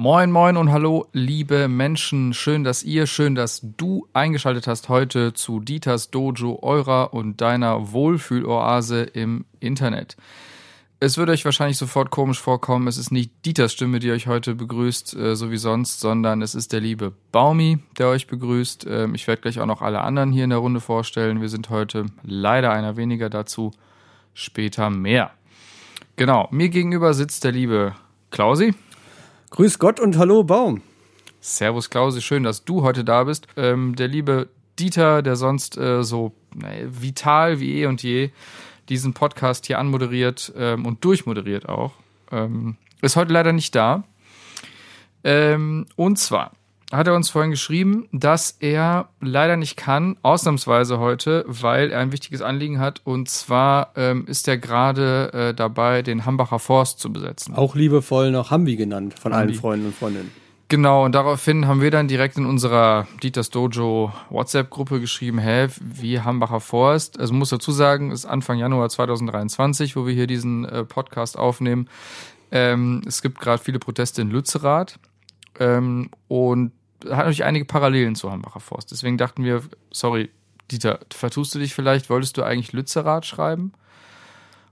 Moin, moin und hallo, liebe Menschen. Schön, dass ihr, schön, dass du eingeschaltet hast heute zu Dieters Dojo, eurer und deiner Wohlfühloase im Internet. Es wird euch wahrscheinlich sofort komisch vorkommen. Es ist nicht Dieters Stimme, die euch heute begrüßt, äh, so wie sonst, sondern es ist der liebe Baumi, der euch begrüßt. Ähm, ich werde gleich auch noch alle anderen hier in der Runde vorstellen. Wir sind heute leider einer weniger dazu. Später mehr. Genau, mir gegenüber sitzt der liebe Klausi. Grüß Gott und hallo Baum. Servus Klausi, schön, dass du heute da bist. Ähm, der liebe Dieter, der sonst äh, so naja, vital wie eh und je diesen Podcast hier anmoderiert ähm, und durchmoderiert auch, ähm, ist heute leider nicht da. Ähm, und zwar hat er uns vorhin geschrieben, dass er leider nicht kann, ausnahmsweise heute, weil er ein wichtiges Anliegen hat. Und zwar ähm, ist er gerade äh, dabei, den Hambacher Forst zu besetzen. Auch liebevoll noch Hambi genannt von Hambi. allen Freunden und Freundinnen. Genau, und daraufhin haben wir dann direkt in unserer Dieters Dojo WhatsApp-Gruppe geschrieben, hä, wie Hambacher Forst? Also muss dazu sagen, es ist Anfang Januar 2023, wo wir hier diesen äh, Podcast aufnehmen. Ähm, es gibt gerade viele Proteste in Lützerath ähm, und hat natürlich einige Parallelen zu Hambacher Forst. Deswegen dachten wir, sorry, Dieter, vertust du dich vielleicht? Wolltest du eigentlich Lützerath schreiben?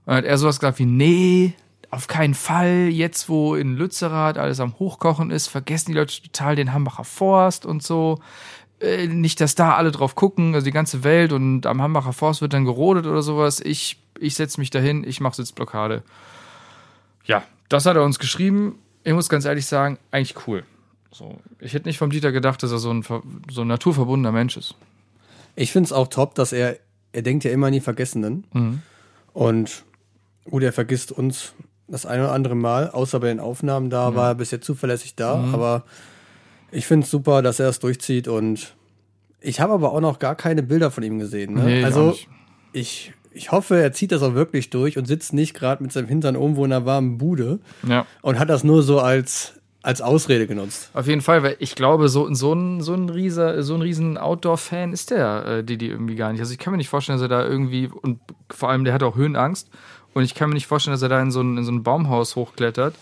Und hat er sowas gesagt wie, nee, auf keinen Fall. Jetzt, wo in Lützerath alles am Hochkochen ist, vergessen die Leute total den Hambacher Forst und so. Äh, nicht, dass da alle drauf gucken, also die ganze Welt und am Hambacher Forst wird dann gerodet oder sowas. Ich, ich setze mich dahin, ich mache Sitzblockade. Ja, das hat er uns geschrieben. Ich muss ganz ehrlich sagen, eigentlich cool. So, ich hätte nicht vom Dieter gedacht, dass er so ein, so ein naturverbundener Mensch ist. Ich finde es auch top, dass er, er denkt ja immer an die Vergessenen. Mhm. Und gut, er vergisst uns das eine oder andere Mal, außer bei den Aufnahmen, da war er bis jetzt zuverlässig da. Mhm. Aber ich finde es super, dass er es durchzieht und ich habe aber auch noch gar keine Bilder von ihm gesehen. Ne? Nee, also ich, ich hoffe, er zieht das auch wirklich durch und sitzt nicht gerade mit seinem Hintern irgendwo in einer warmen Bude Ja. und hat das nur so als, als Ausrede genutzt. Auf jeden Fall, weil ich glaube, so, so ein, so ein Rieser, so ein riesen Outdoor-Fan ist der, äh, Didi irgendwie gar nicht. Also ich kann mir nicht vorstellen, dass er da irgendwie, und vor allem der hat auch Höhenangst, und ich kann mir nicht vorstellen, dass er da in so ein, in so ein Baumhaus hochklettert,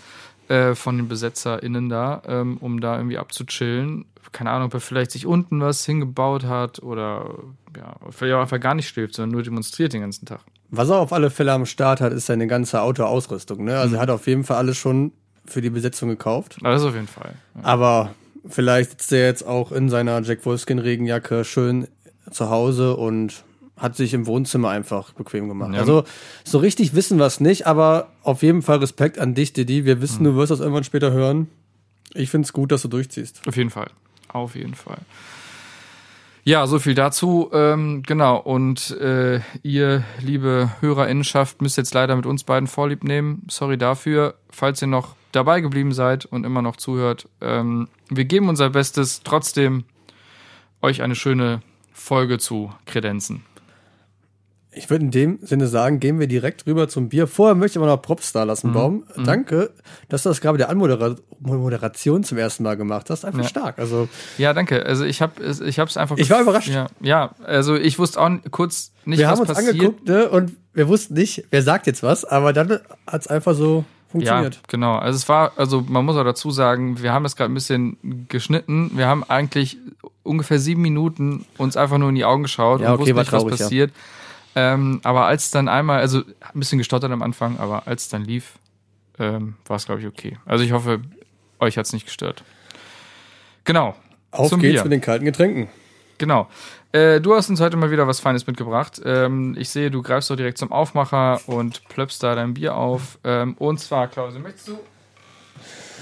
äh, von den BesetzerInnen da, ähm, um da irgendwie abzuchillen. Keine Ahnung, ob er vielleicht sich unten was hingebaut hat oder ja, vielleicht auch einfach gar nicht schläft, sondern nur demonstriert den ganzen Tag. Was er auf alle Fälle am Start hat, ist seine ganze Outdoor-Ausrüstung. Ne? Also er hat auf jeden Fall alles schon für die Besetzung gekauft. Das auf jeden Fall. Ja. Aber vielleicht sitzt er jetzt auch in seiner Jack Wolfskin Regenjacke schön zu Hause und hat sich im Wohnzimmer einfach bequem gemacht. Ja. Also so richtig wissen wir es nicht, aber auf jeden Fall Respekt an dich, Didi. Wir wissen, du wirst das irgendwann später hören. Ich finde es gut, dass du durchziehst. Auf jeden Fall. Auf jeden Fall. Ja, so viel dazu. Ähm, genau. Und äh, ihr, liebe Hörerinnenschaft, müsst jetzt leider mit uns beiden Vorlieb nehmen. Sorry dafür. Falls ihr noch dabei geblieben seid und immer noch zuhört. Ähm, wir geben unser Bestes, trotzdem euch eine schöne Folge zu kredenzen. Ich würde in dem Sinne sagen, gehen wir direkt rüber zum Bier. Vorher möchte ich aber noch Props da lassen, Baum. Danke, dass du das gerade der Anmodera Moderation zum ersten Mal gemacht hast. Einfach Ja. stark. Also Ja, danke. Also ich habe ich hab's einfach. Ich war überrascht. Ja, ja, also ich wusste auch kurz nicht, wir was haben uns passiert. angeguckt ne, und wir wussten nicht, wer sagt jetzt was, aber dann hat es einfach so funktioniert. Ja, genau. Also es war, also man muss auch dazu sagen, wir haben das gerade ein bisschen geschnitten. Wir haben eigentlich ungefähr sieben Minuten uns einfach nur in die Augen geschaut Ja, und okay, wussten nicht, was traurig, ja. passiert. Ähm, aber als dann einmal, also ein bisschen gestottert am Anfang, aber als dann lief, ähm, war es, glaube ich, okay. Also ich hoffe, euch hat's nicht gestört. Genau. Auf geht's Bier. mit den kalten Getränken. Genau. Äh, du hast uns heute mal wieder was Feines mitgebracht. Ähm, ich sehe, du greifst doch direkt zum Aufmacher und plöppst da dein Bier auf. Ähm, und zwar, Klause, möchtest du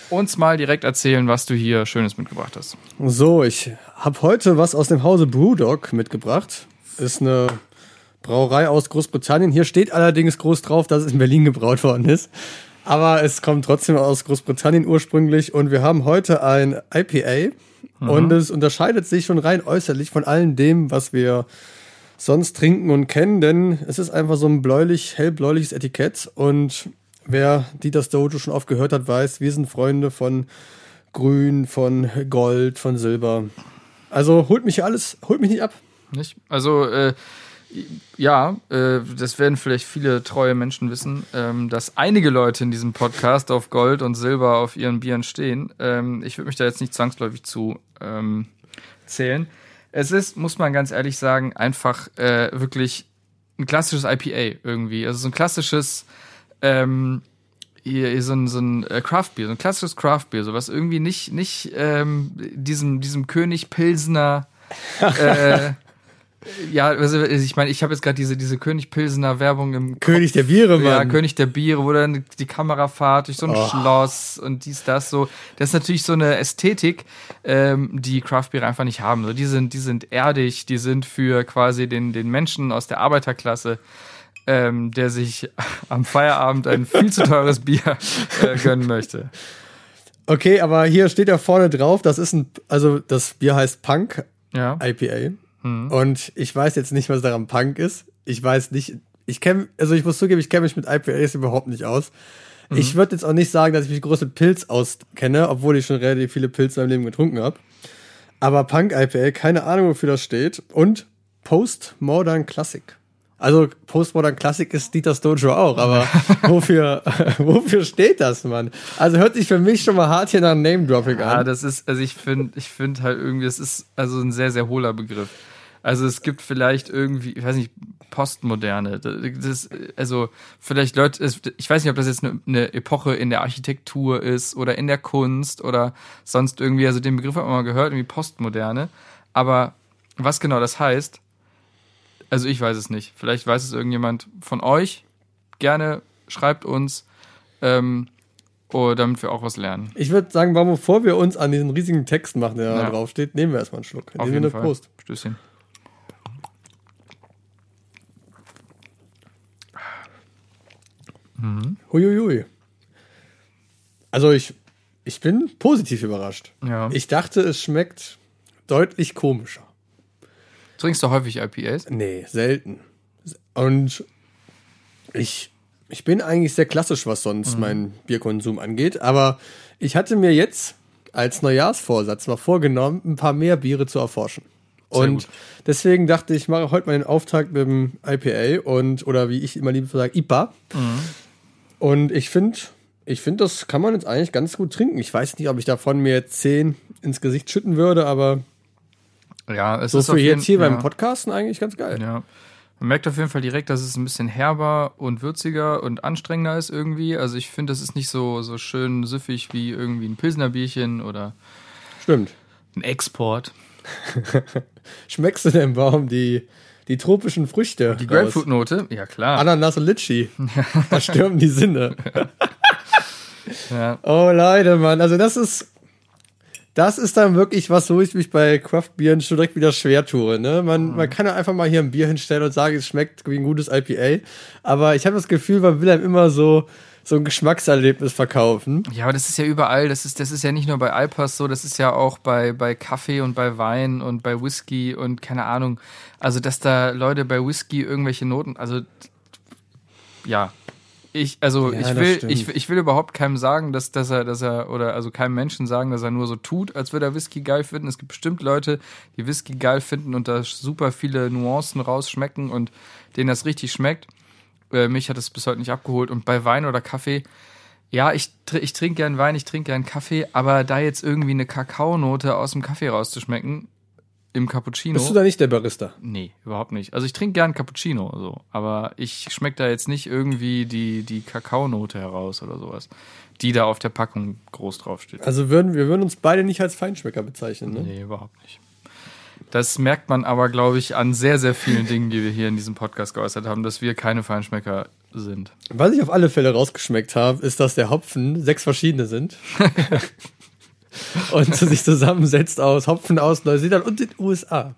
uns mal direkt erzählen, was du hier Schönes mitgebracht hast? So, ich habe heute was aus dem Hause Brewdog mitgebracht. Ist eine Brauerei aus Großbritannien. Hier steht allerdings groß drauf, dass es in Berlin gebraut worden ist. Aber es kommt trotzdem aus Großbritannien ursprünglich. Und wir haben heute ein IPA Und es unterscheidet sich schon rein äußerlich von allem dem, was wir sonst trinken und kennen, denn es ist einfach so ein bläulich, hellbläuliches Etikett. Und wer Dieters Dojo schon oft gehört hat, weiß, wir sind Freunde von Grün, von Gold, von Silber. Also holt mich alles, holt mich nicht ab. Nicht? Also, äh, ja, äh, das werden vielleicht viele treue Menschen wissen, ähm, dass einige Leute in diesem Podcast auf Gold und Silber auf ihren Bieren stehen. Ähm, ich würde mich da jetzt nicht zwangsläufig zu ähm, zählen. Es ist, muss man ganz ehrlich sagen, einfach äh, wirklich ein klassisches IPA irgendwie. Also so ein klassisches, ähm, so ein, so ein äh, Craftbier, so ein klassisches Craftbier, so was irgendwie nicht, nicht ähm, diesem, diesem König Pilsener äh, ja, also ich meine, ich habe jetzt gerade diese, diese König Pilsener Werbung im König der Biere, Mann. Ja, König der Biere, wo dann die Kamera fahrt durch so ein Oh. Schloss und dies, das so. Das ist natürlich so eine Ästhetik, ähm, die Craftbiere einfach nicht haben. So, die sind, die sind erdig, die sind für quasi den, den Menschen aus der Arbeiterklasse, ähm, der sich am Feierabend ein viel zu teures Bier äh, gönnen möchte. Okay, aber hier steht ja vorne drauf, das ist ein, also das Bier heißt Punk Ja. IPA. Und ich weiß jetzt nicht, was daran Punk ist. Ich weiß nicht, ich kenne, also ich muss zugeben, ich kenne mich mit IPAs überhaupt nicht aus. Ich würde jetzt auch nicht sagen, dass ich mich groß mit Pilz auskenne, obwohl ich schon relativ viele Pilze in meinem Leben getrunken habe. Aber Punk IPA, keine Ahnung, wofür das steht. Und Postmodern Classic. Also Postmodern Classic ist Dieters Dojo auch, aber wofür, wofür steht das, Mann? Also hört sich für mich schon mal hart hier nach Name-Dropping Ja, an. das ist, also ich finde, ich finde halt irgendwie, es ist also ein sehr, sehr hohler Begriff. Also es gibt vielleicht irgendwie, ich weiß nicht, Postmoderne. Das, also vielleicht Leute, ich weiß nicht, ob das jetzt eine, eine Epoche in der Architektur ist oder in der Kunst oder sonst irgendwie. Also den Begriff hat man mal gehört, irgendwie Postmoderne. Aber was genau das heißt, also ich weiß es nicht. Vielleicht weiß es irgendjemand von euch. Gerne schreibt uns, ähm, oh, damit wir auch was lernen. Ich würde sagen, bevor wir uns an diesen riesigen Text machen, der da Ja. drauf steht, nehmen wir erstmal einen Schluck. Auf jeden Fall. Prost. Stößchen. Huiuiui. Also ich, ich bin positiv überrascht. Ja. Ich dachte, es schmeckt deutlich komischer. Trinkst du häufig IPAs? Nee, selten. Und ich, ich bin eigentlich sehr klassisch, was Mhm. sonst meinen Bierkonsum angeht. Aber ich hatte mir jetzt als Neujahrsvorsatz mal vorgenommen, ein paar mehr Biere zu erforschen. Sehr und gut. deswegen dachte ich, ich mache heute mal den Auftakt mit dem IPA und, oder wie ich immer lieber sage, IPA. Mhm. Und ich finde, ich finde, das kann man jetzt eigentlich ganz gut trinken. Ich weiß nicht, ob ich davon mir zehn ins Gesicht schütten würde, aber Ja, es so ist für auf jeden, jetzt hier ja, beim Podcasten eigentlich ganz geil. Ja. Man merkt auf jeden Fall direkt, dass es ein bisschen herber und würziger und anstrengender ist irgendwie. Also ich finde, das ist nicht so, so schön süffig wie irgendwie ein Pilsner Bierchen oder Stimmt. ein Export. Schmeckst du denn, Baum, die, die tropischen Früchte? Die? Grapefruit-Note? Ja, klar. Ananas und Litschi. da stürmen die Sinne. Ja. Oh, Leute, Mann. Also, das ist. Das ist dann wirklich was, wo ich mich bei Craft-Bieren schon direkt wieder schwer tue. Ne? Man, Mhm. man kann ja einfach mal hier ein Bier hinstellen und sagen, es schmeckt wie ein gutes IPA. Aber ich habe das Gefühl, man will einem immer so, so ein Geschmackserlebnis verkaufen. Ja, aber das ist ja überall. Das ist, das ist ja nicht nur bei Alpas so, das ist ja auch bei, bei Kaffee und bei Wein und bei Whisky und keine Ahnung. Also, dass da Leute bei Whisky irgendwelche Noten, also ja. Ich, also Ja, ich will, ich, ich will überhaupt keinem sagen, dass, dass er, dass er, oder also keinem Menschen sagen, dass er nur so tut, als würde er Whisky geil finden. Es gibt bestimmt Leute, die Whisky geil finden und da super viele Nuancen rausschmecken und denen das richtig schmeckt. Äh, mich hat es bis heute nicht abgeholt. Und bei Wein oder Kaffee, ja, ich, ich trinke gern Wein, ich trinke gern Kaffee, aber da jetzt irgendwie eine Kakaonote aus dem Kaffee rauszuschmecken, im Cappuccino. Bist du da nicht der Barista? Nee, überhaupt nicht. Also ich trinke gern Cappuccino, so, aber ich schmecke da jetzt nicht irgendwie die, die Kakaonote heraus oder sowas, die da auf der Packung groß draufsteht. Also würden wir würden uns beide nicht als Feinschmecker bezeichnen. Ne? Nee, überhaupt nicht. Das merkt man aber, glaube ich, an sehr, sehr vielen Dingen, die wir hier in diesem Podcast geäußert haben, dass wir keine Feinschmecker sind. Was ich auf alle Fälle rausgeschmeckt habe, ist, dass der Hopfen sechs verschiedene sind. und sich zusammensetzt aus Hopfen aus Neuseeland und den USA.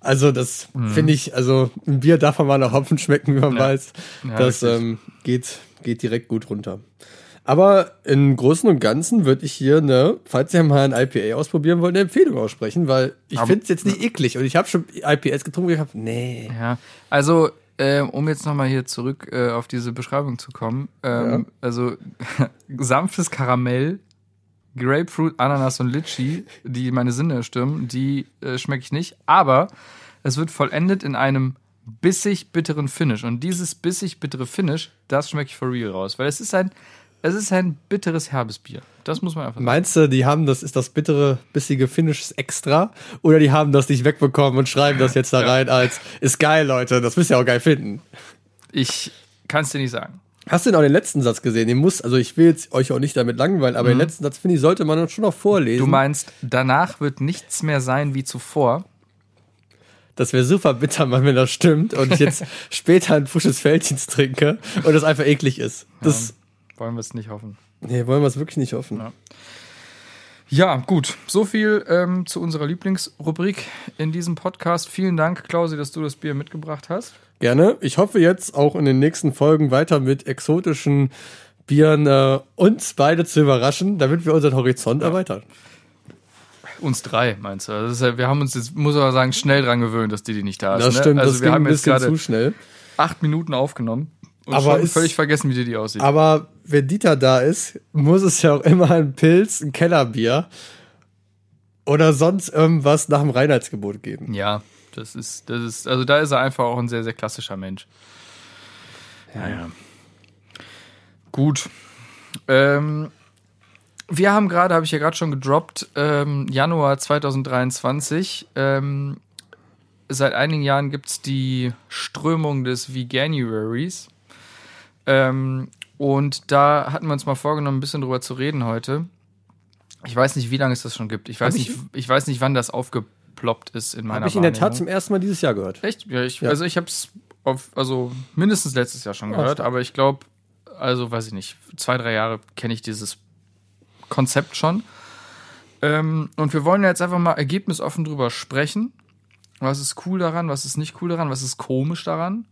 Also das finde ich, also ein Bier darf man mal nach Hopfen schmecken, wie man Mhm. Ja. weiß. Ja, das ähm, geht, geht direkt gut runter. Aber im Großen und Ganzen würde ich hier, ne, falls ihr mal ein IPA ausprobieren wollt, eine Empfehlung aussprechen, weil ich finde es jetzt nicht eklig. Und ich habe schon IPAs getrunken, wo ich habe, nee. Ja, also äh, um jetzt nochmal hier zurück äh, auf diese Beschreibung zu kommen, ähm, also sanftes Karamell, Grapefruit, Ananas und Litchi, die meine Sinne stimmen, die äh, schmecke ich nicht, aber es wird vollendet in einem bissig bitteren Finish. Und dieses bissig bittere Finish, das schmecke ich for real raus, weil es ist ein es ist ein bitteres herbes Bier. Das muss man einfach sagen. Meinst du, die haben das, ist das bittere, bissige Finishes extra? Oder die haben das nicht wegbekommen und schreiben das jetzt da rein als, ist geil, Leute, das müsst ihr auch geil finden. Ich kann es dir nicht sagen. Hast du denn auch den letzten Satz gesehen? Den muss, also ich will jetzt euch auch nicht damit langweilen, aber den letzten Satz, finde ich, sollte man schon noch vorlesen. Du meinst, danach wird nichts mehr sein wie zuvor. das wäre super bitter, Mann, wenn das stimmt und ich jetzt später ein frisches Feldchens trinke und das einfach eklig ist. Das, Wollen wir es nicht hoffen. nee, wollen wir es wirklich nicht hoffen. Ja. Ja, gut. So viel ähm, zu unserer Lieblingsrubrik in diesem Podcast. Vielen Dank, Klausi, dass du das Bier mitgebracht hast. Gerne. Ich hoffe jetzt auch in den nächsten Folgen weiter mit exotischen Bieren äh, uns beide zu überraschen, damit wir unseren Horizont erweitern. Uns drei, meinst du? Also ja, wir haben uns jetzt, muss man sagen, schnell dran gewöhnt, dass die, die nicht da ist. Das ne? stimmt, Also das wir ging haben ein bisschen zu schnell. acht Minuten aufgenommen und Aber schon ist- völlig vergessen, wie die, die aussieht. Aber wenn Dieter da ist, muss es ja auch immer ein Pilz, ein Kellerbier oder sonst irgendwas nach dem Reinheitsgebot geben. Ja, das ist, das ist, also da ist er einfach auch ein sehr, sehr klassischer Mensch. Ja, ja. Gut. Ähm, wir haben gerade, habe ich ja gerade schon gedroppt, ähm, Januar 2023. Ähm, seit einigen Jahren gibt es die Strömung des Veganuaries. Ähm, und da hatten wir uns mal vorgenommen, ein bisschen drüber zu reden heute. Ich weiß nicht, wie lange es das schon gibt. Ich weiß, ich- nicht, ich weiß nicht, wann das aufgeploppt ist in meiner Habe ich in der Tat zum ersten Mal dieses Jahr gehört. Echt? Ja, ich, Ja. also ich habe es also mindestens letztes Jahr schon Ja, gehört, stark. aber ich glaube, also weiß ich nicht, zwei, drei Jahre kenne ich dieses Konzept schon. Ähm, und wir wollen jetzt einfach mal ergebnisoffen drüber sprechen. Was ist cool daran, was ist nicht cool daran, was ist komisch daran?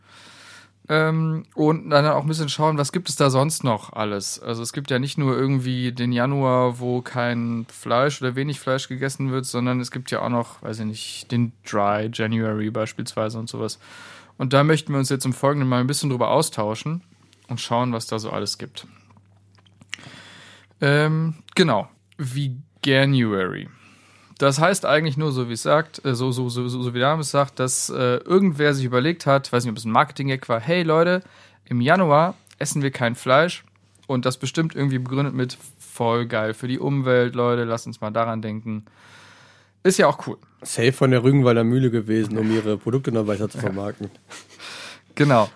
Ähm, und dann auch ein bisschen schauen, was gibt es da sonst noch alles? Also es gibt ja nicht nur irgendwie den Januar, wo kein Fleisch oder wenig Fleisch gegessen wird, sondern es gibt ja auch noch, weiß ich nicht, den Dry January beispielsweise und sowas. Und da möchten wir uns jetzt im Folgenden mal ein bisschen drüber austauschen und schauen, was da so alles gibt. Ähm, genau. Veganuary. Das heißt eigentlich nur, so wie es sagt, äh, so, so, so, so, wie der Name es sagt, dass äh, irgendwer sich überlegt hat, weiß nicht, ob es ein Marketing-Gag war, hey Leute, im Januar essen wir kein Fleisch und das bestimmt irgendwie begründet mit voll geil für die Umwelt, Leute, lasst uns mal daran denken. Ist ja auch cool. Safe von der Rügenwalder Mühle gewesen, um ihre Produkte noch weiter zu vermarkten. Genau.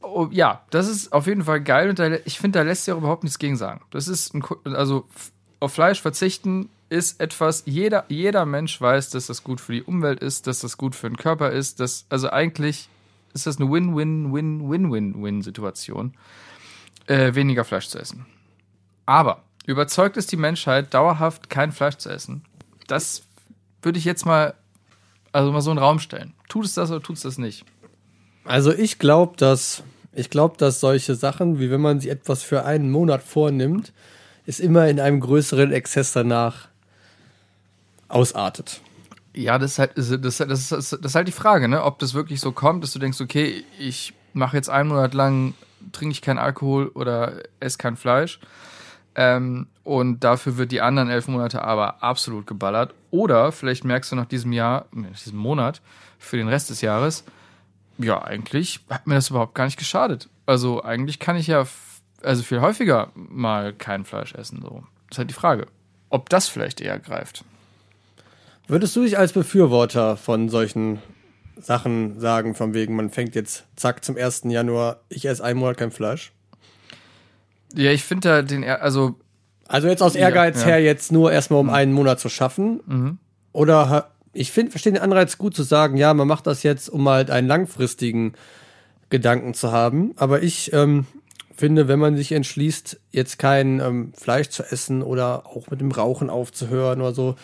Oh, ja, das ist auf jeden Fall geil und da, ich finde, da lässt sich auch überhaupt nichts gegen sagen. Das ist ein, also auf Fleisch verzichten ist etwas, jeder, jeder Mensch weiß, dass das gut für die Umwelt ist, dass das gut für den Körper ist, dass, also eigentlich ist das eine Win-Win-Win-Win-Win-Situation, äh, weniger Fleisch zu essen. Aber überzeugt es die Menschheit, dauerhaft kein Fleisch zu essen? Das würde ich jetzt mal, also mal so in den Raum stellen. Tut es das oder tut es das nicht? Also ich glaube, dass ich dass solche Sachen, wie wenn man sich etwas für einen Monat vornimmt, ist immer in einem größeren Exzess danach ausartet. Ja, das ist halt, das, das, das, das ist halt die Frage, ne? ob das wirklich so kommt, dass du denkst, okay, ich mache jetzt einen Monat lang, trinke ich keinen Alkohol oder esse kein Fleisch. Ähm, und dafür wird die anderen elf Monate aber absolut geballert. Oder vielleicht merkst du nach diesem Jahr, nach diesem Monat, für den Rest des Jahres, ja, eigentlich hat mir das überhaupt gar nicht geschadet. Also eigentlich kann ich ja also viel häufiger mal kein Fleisch essen. So. Das ist halt die Frage, ob das vielleicht eher greift. Würdest du dich als Befürworter von solchen Sachen sagen, von wegen, man fängt jetzt zack zum 1. Januar, ich esse einen Monat kein Fleisch? Ja, ich finde da den, also Also jetzt aus Ja, Ehrgeiz ja. her, jetzt nur erstmal um einen Monat zu schaffen? Oder ha- ich finde, verstehe den Anreiz gut zu sagen, ja, man macht das jetzt, um halt einen langfristigen Gedanken zu haben. Aber ich ähm, finde, wenn man sich entschließt, jetzt kein ähm, Fleisch zu essen oder auch mit dem Rauchen aufzuhören oder so,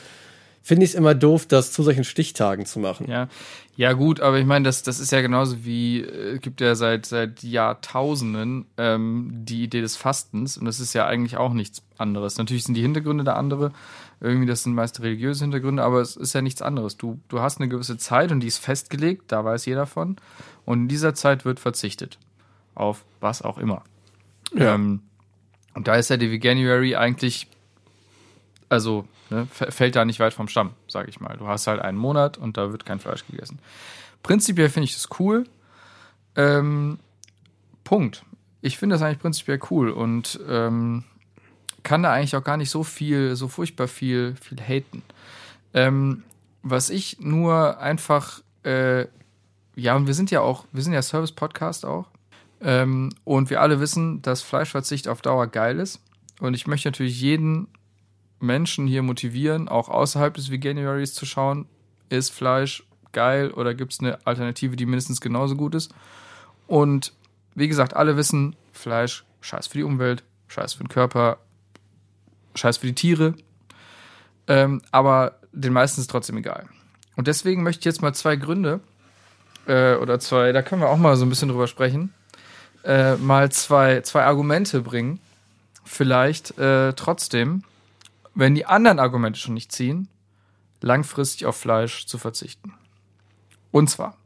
finde ich es immer doof, das zu solchen Stichtagen zu machen. Ja, ja gut, aber ich meine, das, das ist ja genauso wie, äh, gibt ja seit, seit Jahrtausenden ähm, die Idee des Fastens und das ist ja eigentlich auch nichts anderes. Natürlich sind die Hintergründe da andere, irgendwie das sind meist religiöse Hintergründe, aber es ist ja nichts anderes. Du, du hast eine gewisse Zeit und die ist festgelegt, da weiß jeder von und in dieser Zeit wird verzichtet auf was auch immer. Ja. Ähm, und da ist ja die Veganuary eigentlich, also ne, fällt da nicht weit vom Stamm, sag ich mal. Du hast halt einen Monat und da wird kein Fleisch gegessen. Prinzipiell finde ich das cool. Ähm, Punkt. Ich finde das eigentlich prinzipiell cool und ähm, kann da eigentlich auch gar nicht so viel, so furchtbar viel, viel haten. Ähm, was ich nur einfach, äh, ja, und wir sind ja auch, wir sind ja Service-Podcast auch. Ähm, und wir alle wissen, dass Fleischverzicht auf Dauer geil ist. Und ich möchte natürlich jeden Menschen hier motivieren, auch außerhalb des Veganuaries zu schauen, ist Fleisch geil oder gibt es eine Alternative, die mindestens genauso gut ist. Und wie gesagt, alle wissen, Fleisch, scheiß für die Umwelt, scheiß für den Körper, scheiß für die Tiere. Ähm, aber den meisten ist trotzdem egal. Und deswegen möchte ich jetzt mal zwei Gründe äh, oder zwei, da können wir auch mal so ein bisschen drüber sprechen, äh, mal zwei, zwei Argumente bringen. Vielleicht äh, trotzdem, wenn die anderen Argumente schon nicht ziehen, langfristig auf Fleisch zu verzichten. Und zwar,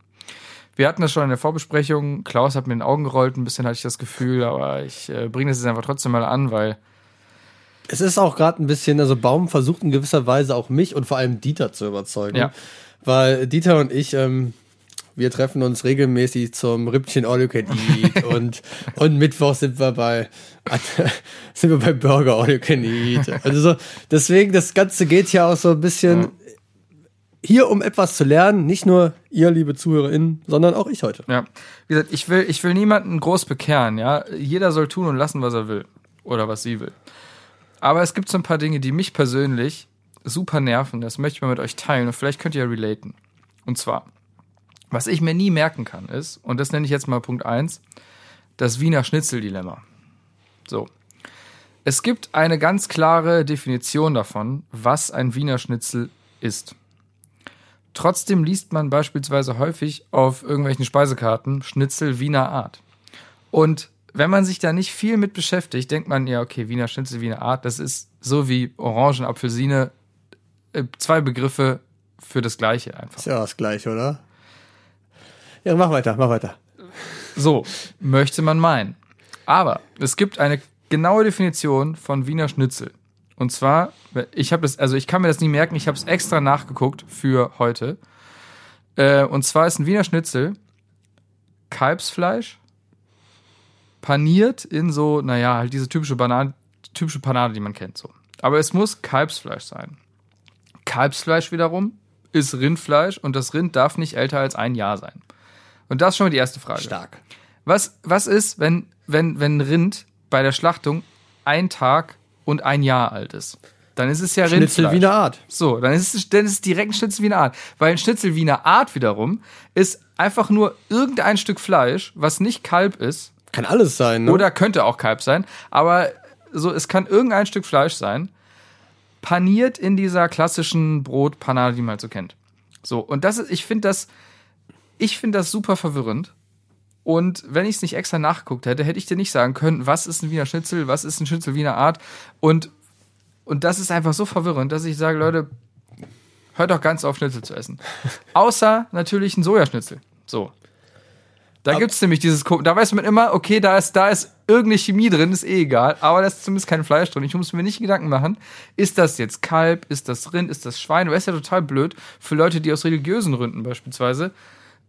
wir hatten das schon in der Vorbesprechung, Klaus hat mir in den Augen gerollt, ein bisschen hatte ich das Gefühl, aber ich äh, bringe das jetzt einfach trotzdem mal an, weil Es ist auch gerade ein bisschen, also Baum versucht in gewisser Weise auch mich und vor allem Dieter zu überzeugen. Ja. Weil Dieter und ich, ähm, wir treffen uns regelmäßig zum Rippchen All You Can Eat und, und Mittwoch sind wir bei, sind wir bei Burger All You Can Eat. Also so, deswegen, das Ganze geht ja auch so ein bisschen hier, um etwas zu lernen. Nicht nur ihr, liebe ZuhörerInnen, sondern auch ich heute. Ja, wie gesagt, ich will, ich will niemanden groß bekehren, ja. Jeder soll tun und lassen, was er will. Oder was sie will. Aber es gibt so ein paar Dinge, die mich persönlich super nerven. Das möchte ich mal mit euch teilen und vielleicht könnt ihr ja relaten. Und zwar, was ich mir nie merken kann, ist, und das nenne ich jetzt mal Punkt eins das Wiener Schnitzel-Dilemma. So. Es gibt eine ganz klare Definition davon, was ein Wiener Schnitzel ist. Trotzdem liest man beispielsweise häufig auf irgendwelchen Speisekarten Schnitzel Wiener Art. Und wenn man sich da nicht viel mit beschäftigt, denkt man ja, okay, Wiener Schnitzel Wiener Art, das ist so wie Orangen, Apfelsine, äh, zwei Begriffe für das Gleiche einfach. Ist ja das gleiche, oder? Ja, mach weiter, mach weiter. So, möchte man meinen. Aber es gibt eine genaue Definition von Wiener Schnitzel. Und zwar, ich habe das, also ich kann mir das nie merken, ich habe es extra nachgeguckt für heute. Äh, und zwar ist ein Wiener Schnitzel Kalbsfleisch, paniert in so, naja, halt diese typische Banane, typische Panade, die man kennt, so. Aber es muss Kalbsfleisch sein. Kalbsfleisch wiederum ist Rindfleisch und das Rind darf nicht älter als ein Jahr sein. Und das ist schon mal die erste Frage. Stark. Was, was ist, wenn, wenn, wenn ein Rind bei der Schlachtung ein Tag und ein Jahr alt ist? Dann ist es ja Schnitzel Rindfleisch. Wiener Art. So, dann ist es, dann ist es direkt ein Schnitzel Wiener Art. Weil ein Schnitzel Wiener Art wiederum ist einfach nur irgendein Stück Fleisch, was nicht Kalb ist, Kann alles sein, ne? oder könnte auch Kalb sein, aber so, es kann irgendein Stück Fleisch sein, paniert in dieser klassischen Brotpanade, die man halt so kennt. So, und das ist, ich finde das, ich finde das super verwirrend. Und wenn ich es nicht extra nachgeguckt hätte, hätte ich dir nicht sagen können, was ist ein Wiener Schnitzel, was ist ein Schnitzel Wiener Art. Und, und das ist einfach so verwirrend, dass ich sage, Leute, hört doch ganz auf, Schnitzel zu essen. Außer natürlich ein Sojaschnitzel. So. Da Aber- gibt's nämlich dieses, da weiß man immer, okay, da ist, da ist irgendeine Chemie drin, ist eh egal, aber da ist zumindest kein Fleisch drin. Ich muss mir nicht Gedanken machen, ist das jetzt Kalb, ist das Rind, ist das Schwein? Das ist ja total blöd für Leute, die aus religiösen Gründen beispielsweise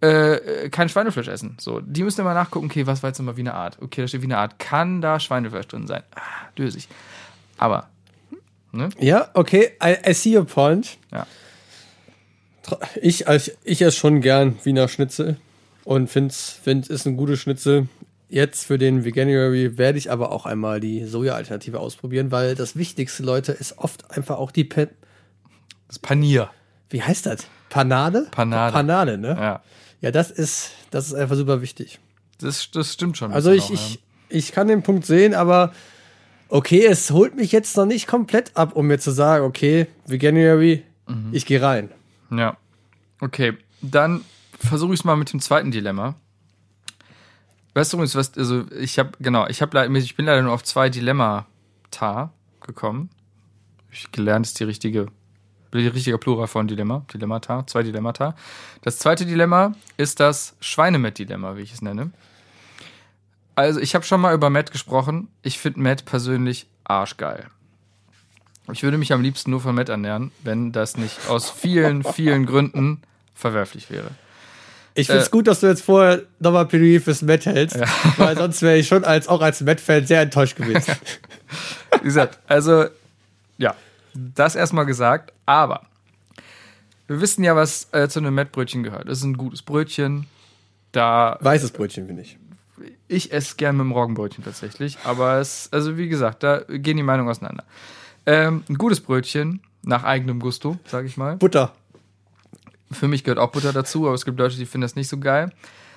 äh, kein Schweinefleisch essen. So, die müssen immer nachgucken, okay, was war jetzt nochmal wie eine Art? Okay, da steht wie eine Art. Kann da Schweinefleisch drin sein? Ah, dösig. Aber, Ja, okay, I, I see your point. ja. Ich, als, ich esse schon gern Wiener Schnitzel und finde find, ist ein gutes Schnitzel. Jetzt für den Veganuary werde ich aber auch einmal die Soja-Alternative ausprobieren, weil das Wichtigste, Leute, ist oft einfach auch die, Pe Das Panier. wie heißt das? Panade? Panade. Panade, ne? Ja. Ja, das ist, das ist einfach super wichtig. Das, das stimmt schon. Also ich, bisschen ich, ich kann den Punkt sehen, aber okay, es holt mich jetzt noch nicht komplett ab, um mir zu sagen, okay, Veganuary, Ich gehe rein. Ja. Okay, dann versuche ich es mal mit dem zweiten Dilemma. Weißt du übrigens, was, also ich habe, genau, ich habe leider, ich bin leider nur auf zwei Dilemmata gekommen. Ich gelernt ist die richtige, die richtige Plural von Dilemma, Dilemmata, zwei Dilemmata. Das zweite Dilemma ist das Schweinemet-Dilemma, wie ich es nenne. Also ich habe schon mal über Matt gesprochen. Ich finde Matt persönlich arschgeil. Ich würde mich am liebsten nur von Matt ernähren, wenn das nicht aus vielen, vielen Gründen verwerflich wäre. Ich finde es Äh, gut, dass du jetzt vorher nochmal Plädoyer fürs Met hältst, weil sonst wäre ich schon als, auch als Met-Fan sehr enttäuscht gewesen. Wie gesagt, also, ja, das erstmal gesagt, aber wir wissen ja, was äh, zu einem Mettbrötchen gehört. Es ist ein gutes Brötchen. Da, Weißes Brötchen, finde ich. ich esse gern mit dem Roggenbrötchen tatsächlich, aber es, also wie gesagt, da gehen die Meinungen auseinander. Ähm, ein gutes Brötchen, nach eigenem Gusto, sag ich mal. Butter. Für mich gehört auch Butter dazu, aber es gibt Leute, die finden das nicht so geil.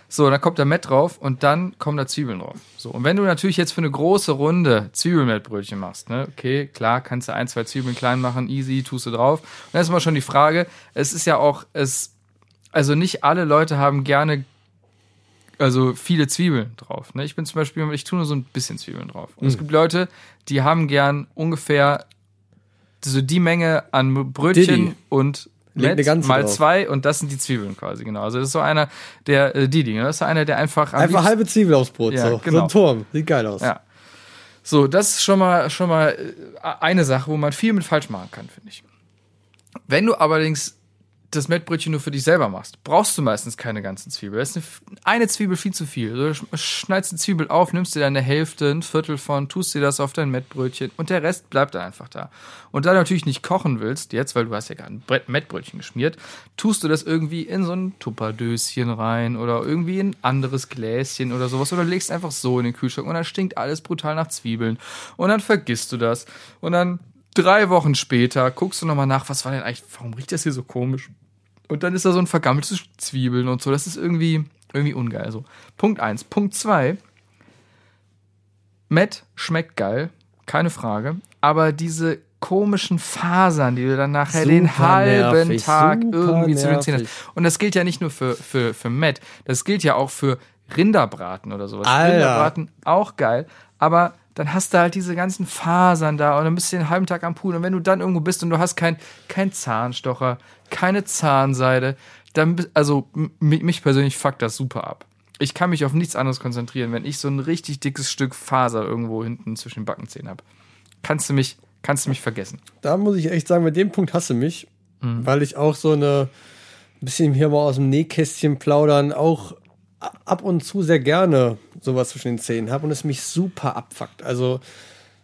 So, dann kommt da Mett drauf und dann kommen da Zwiebeln drauf. So, und wenn du natürlich jetzt für eine große Runde Zwiebelmettbrötchen machst, ne, okay, klar, kannst du ein, zwei Zwiebeln klein machen, easy, tust du drauf. Und dann ist immer schon die Frage, es ist ja auch, es, also nicht alle Leute haben gerne, also viele Zwiebeln drauf. Ne? Ich bin zum Beispiel, ich tue nur so ein bisschen Zwiebeln drauf. Und es gibt Leute, die haben gern ungefähr so die Menge an Brötchen Diddy. und Met mal drauf. zwei und das sind die Zwiebeln quasi, genau. Also das ist so einer, der, äh, Didi, ne? das ist einer, der einfach Einfach halbe Zwiebel aufs Brot. Ja, so. genau. so ein Turm. Sieht geil aus. Ja. So, das ist schon mal, schon mal äh, eine Sache, wo man viel mit falsch machen kann, finde ich. Wenn du allerdings das Mettbrötchen nur für dich selber machst, brauchst du meistens keine ganzen Zwiebeln. Das ist eine, eine Zwiebel viel zu viel. Du sch- schneidest die Zwiebel auf, nimmst dir deine Hälfte, ein Viertel von, tust dir das auf dein Mettbrötchen und der Rest bleibt dann einfach da. Und da du natürlich nicht kochen willst, jetzt, weil du hast ja gerade ein Mettbrötchen geschmiert, tust du das irgendwie in so ein Tupperdöschen rein oder irgendwie in ein anderes Gläschen oder sowas oder legst einfach so in den Kühlschrank und dann stinkt alles brutal nach Zwiebeln. Und dann vergisst du das. Und dann drei Wochen später guckst du nochmal nach, was war denn eigentlich, warum riecht das hier so komisch? Und dann ist da so ein vergammeltes Zwiebeln und so. Das ist irgendwie, irgendwie ungeil. So. Punkt eins. Punkt zwei. Matt schmeckt geil, keine Frage. Aber diese komischen Fasern, die du dann nachher Super den halben nervig, Tag irgendwie zu den Zähnen nervig. hast. Und das gilt ja nicht nur für, für, für Matt, das gilt ja auch für Rinderbraten oder sowas. Alter. Rinderbraten auch geil, aber dann hast du halt diese ganzen Fasern da und dann bist du den halben Tag am Pool und wenn du dann irgendwo bist und du hast kein, kein Zahnstocher, keine Zahnseide, dann, also mich persönlich fuckt das super ab. Ich kann mich auf nichts anderes konzentrieren, wenn ich so ein richtig dickes Stück Faser irgendwo hinten zwischen den Backenzähnen habe. Kannst du mich, kannst du mich vergessen. Da muss ich echt sagen, bei dem Punkt hasse mich, weil ich auch so eine ein bisschen hier mal aus dem Nähkästchen plaudern, auch ab und zu sehr gerne sowas zwischen den Zähnen habe und es mich super abfuckt. Also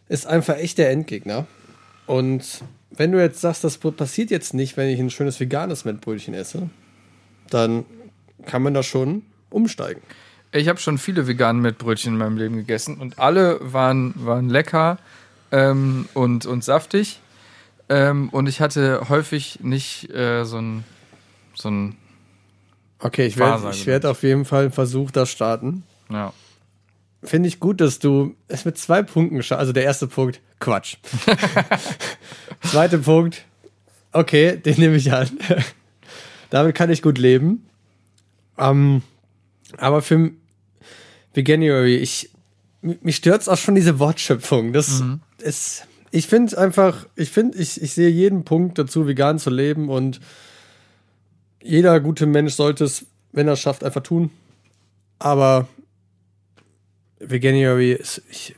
ist einfach echt der Endgegner. Und wenn du jetzt sagst, das passiert jetzt nicht, wenn ich ein schönes veganes Mettbrötchen esse, dann kann man da schon umsteigen. Ich habe schon viele vegane Mettbrötchen in meinem Leben gegessen und alle waren, waren lecker ähm, und, und saftig. Ähm, und ich hatte häufig nicht äh, so ein, so ein, Okay, ich werde ich werd auf jeden Fall einen Versuch da starten. ja. Finde ich gut, dass du es mit zwei Punkten geschafft Also der erste Punkt, Quatsch. Zweiter Punkt, okay, den nehme ich an. Damit kann ich gut leben. Ähm, aber für Veganuary, ich, mich stört auch schon diese Wortschöpfung. Das ist, ich finde einfach, ich finde, ich, ich sehe jeden Punkt dazu, vegan zu leben und jeder gute Mensch sollte es, wenn er es schafft, einfach tun. Aber Veganuary ist, ich,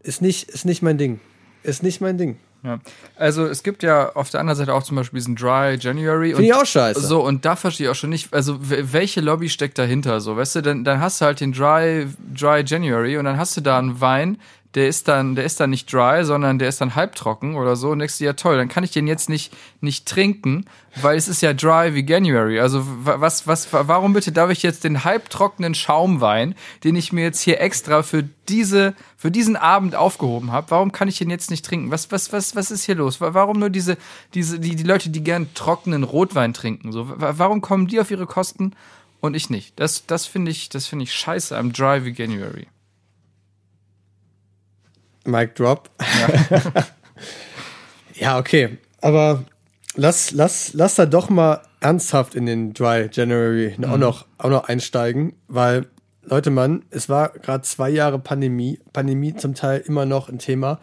ist, nicht, ist nicht mein Ding. Ist nicht mein Ding. Ja. Also es gibt ja auf der anderen Seite auch zum Beispiel diesen Dry January. Finde ich auch scheiße. So, und da verstehe ich auch schon nicht, also welche Lobby steckt dahinter? So, weißt du, dann, dann hast du halt den Dry, Dry January und dann hast du da einen Wein, der ist dann, der ist dann nicht dry, sondern der ist dann halbtrocken oder so. Und denkst du, ja toll, dann kann ich den jetzt nicht, nicht trinken, weil es ist ja dry wie January. Also wa- was, was, wa- warum bitte darf ich jetzt den halbtrockenen Schaumwein, den ich mir jetzt hier extra für diese, für diesen Abend aufgehoben habe, warum kann ich den jetzt nicht trinken? Was, was, was, was ist hier los? Wa- Warum nur diese, diese, die, die Leute, die gern trockenen Rotwein trinken? So, wa- warum kommen die auf ihre Kosten und ich nicht? Das, das finde ich, das finde ich scheiße am Dry wie January. Mic drop. Ja, okay. Aber lass, lass, lass da doch mal ernsthaft in den Dry January Mhm. auch, noch, auch noch einsteigen, weil, Leute, Mann, es war gerade zwei Jahre Pandemie, Pandemie zum Teil immer noch ein Thema.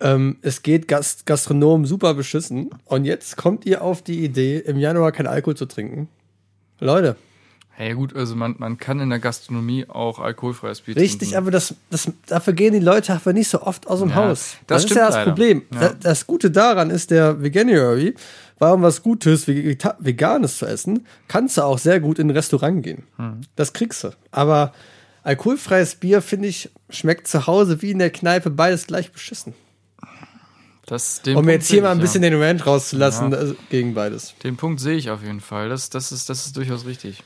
Ähm, es geht Gast Gastronomen super beschissen und jetzt kommt ihr auf die Idee, im Januar kein Alkohol zu trinken. Leute, Hey, gut, also man, man kann in der Gastronomie auch alkoholfreies Bier Richtig, trinken. aber das, das, dafür gehen die Leute einfach nicht so oft aus dem Ja, Haus. das ist stimmt ja das leider. Problem. Ja. Da- Das Gute daran ist, der Veganuary, warum was Gutes, Veganes zu essen, kannst du auch sehr gut in ein Restaurant gehen. Hm. Das kriegst du. Aber alkoholfreies Bier, finde ich, schmeckt zu Hause wie in der Kneipe beides gleich beschissen. Das, Um Punkt jetzt hier mal ein bisschen ja. den Rant rauszulassen also gegen beides. Den Punkt sehe ich auf jeden Fall. Das, das, ist, das ist durchaus richtig.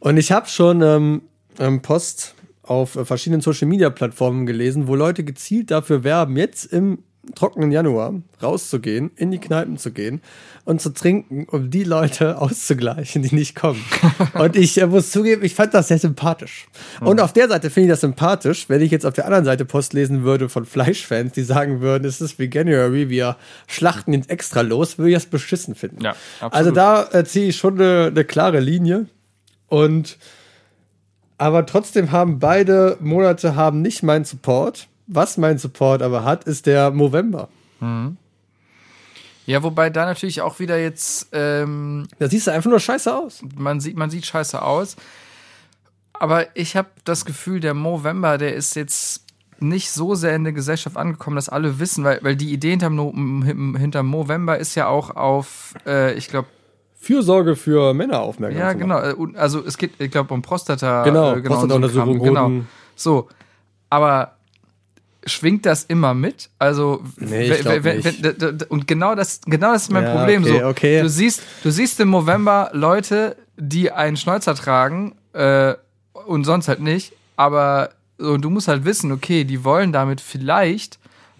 Und ich habe schon ähm, ähm, Post auf äh, verschiedenen Social Media Plattformen gelesen, wo Leute gezielt dafür werben, jetzt im trockenen Januar rauszugehen, in die Kneipen zu gehen und zu trinken, um die Leute auszugleichen, die nicht kommen. und ich äh, muss zugeben, ich fand das sehr sympathisch. Und auf der Seite finde ich das sympathisch, wenn ich jetzt auf der anderen Seite Post lesen würde von Fleischfans, die sagen würden, es ist Veganuary, wir schlachten ihn extra los, würde ich das beschissen finden. Ja. Also da äh, ziehe ich schon eine, eine klare Linie. Und aber trotzdem haben beide Monate haben nicht meinen Support. Was mein Support aber hat, ist der November. Ja, wobei da natürlich auch wieder jetzt, ähm, Da siehst du einfach nur scheiße aus. man sieht, man sieht scheiße aus. Aber ich habe das Gefühl, der Movember, der ist jetzt nicht so sehr in der Gesellschaft angekommen, dass alle wissen, weil, weil die Idee hinterm, m- hinterm Movember ist ja auch auf, äh, ich glaube, Fürsorge für Männer aufmerksam. ja genau, äh, also es geht, ich glaube, um Prostata. Genau, äh, so ein Prostata-Untersuchung, Kram. Genau. So, aber schwingt das immer mit? Also Nee, ich wenn- nicht. wenn- und genau das genau das ist mein Ja, Problem okay, so. okay. Du siehst du siehst im November Leute, die einen Schnäuzer tragen äh, und sonst halt nicht, aber so, du musst halt wissen, okay, die wollen damit vielleicht